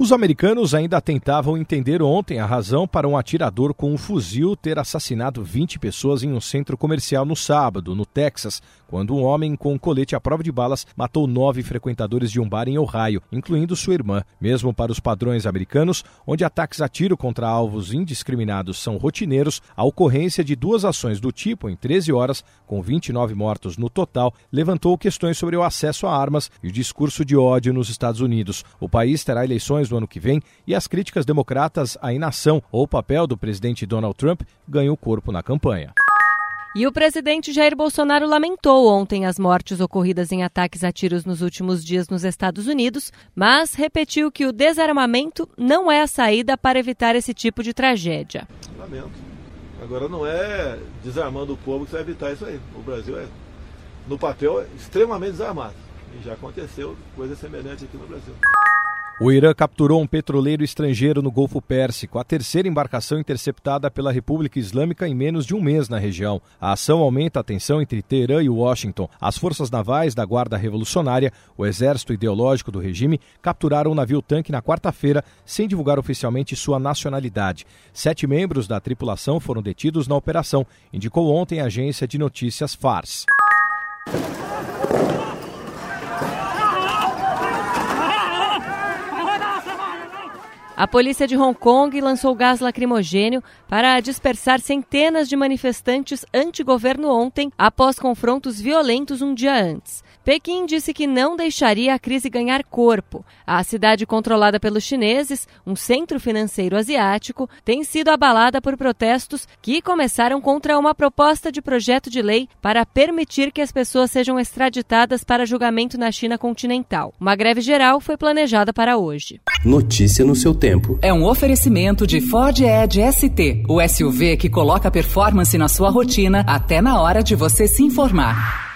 Os americanos ainda tentavam entender ontem a razão para um atirador com um fuzil ter assassinado 20 pessoas em um centro comercial no sábado, no Texas, quando um homem com um colete à prova de balas matou nove frequentadores de um bar em Ohio, incluindo sua irmã. Mesmo para os padrões americanos, onde ataques a tiro contra alvos indiscriminados são rotineiros, a ocorrência de duas ações do tipo em 13 horas, com 29 mortos no total, levantou questões sobre o acesso a armas e o discurso de ódio nos Estados Unidos. O país terá eleições no ano que vem e as críticas democratas à inação ou o papel do presidente Donald Trump ganham corpo na campanha. E o presidente Jair Bolsonaro lamentou ontem as mortes ocorridas em ataques a tiros nos últimos dias nos Estados Unidos, mas repetiu que o desarmamento não é a saída para evitar esse tipo de tragédia. Lamento. Agora não é desarmando o povo que vai evitar isso aí. O Brasil é, no papel, extremamente desarmado. E já aconteceu coisa semelhante aqui no Brasil. O Irã capturou um petroleiro estrangeiro no Golfo Pérsico, a terceira embarcação interceptada pela República Islâmica em menos de um mês na região. A ação aumenta a tensão entre Teherã e Washington. As forças navais da Guarda Revolucionária, o exército ideológico do regime, capturaram o um navio-tanque na quarta-feira, sem divulgar oficialmente sua nacionalidade. Sete membros da tripulação foram detidos na operação, indicou ontem a agência de notícias Fars. A polícia de Hong Kong lançou gás lacrimogênio para dispersar centenas de manifestantes anti-governo ontem, após confrontos violentos um dia antes. Pequim disse que não deixaria a crise ganhar corpo. A cidade controlada pelos chineses, um centro financeiro asiático, tem sido abalada por protestos que começaram contra uma proposta de projeto de lei para permitir que as pessoas sejam extraditadas para julgamento na China continental. Uma greve geral foi planejada para hoje. Notícia no seu tempo. É um oferecimento de Ford Edge ST, o SUV que coloca performance na sua rotina até na hora de você se informar.